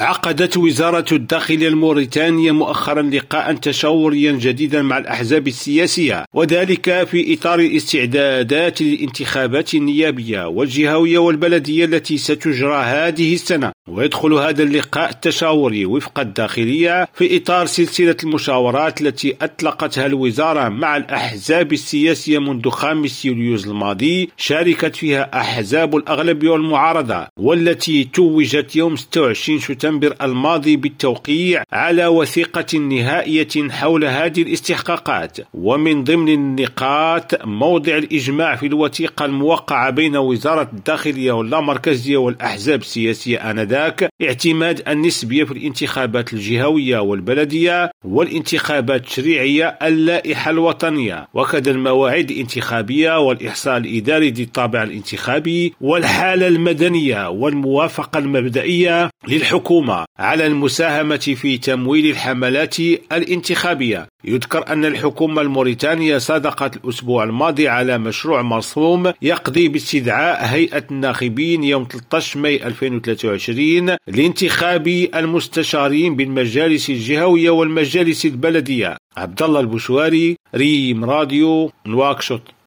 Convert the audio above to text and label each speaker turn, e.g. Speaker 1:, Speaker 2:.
Speaker 1: عقدت وزارة الداخلية الموريتانية مؤخرا لقاء تشاوريا جديدا مع الأحزاب السياسية وذلك في إطار الاستعدادات للانتخابات النيابية والجهوية والبلدية التي ستجرى هذه السنة. ويدخل هذا اللقاء التشاوري وفق الداخلية في إطار سلسلة المشاورات التي أطلقتها الوزارة مع الأحزاب السياسية منذ خامس يوليوز الماضي شاركت فيها أحزاب الأغلبية والمعارضة والتي توجت يوم 26 شتنبر الماضي بالتوقيع على وثيقة نهائية حول هذه الاستحقاقات. ومن ضمن النقاط موضع الإجماع في الوثيقة الموقعة بين وزارة الداخلية واللامركزية والأحزاب السياسية آنذاك اعتماد النسبية في الانتخابات الجهوية والبلدية والانتخابات التشريعية اللائحة الوطنية. وكذا المواعيد الانتخابية والإحصاء الإداري ذي الطابع الانتخابي والحالة المدنية والموافقة المبدئية للحكومة على المساهمة في تمويل الحملات الانتخابية. يذكر أن الحكومة الموريتانية صادقت الأسبوع الماضي على مشروع مرسوم يقضي باستدعاء هيئة الناخبين يوم 13 ماي 2023 لانتخاب المستشارين بالمجالس الجهوية والمجالس البلدية. عبد الله البشواري ريم راديو نواكشوط.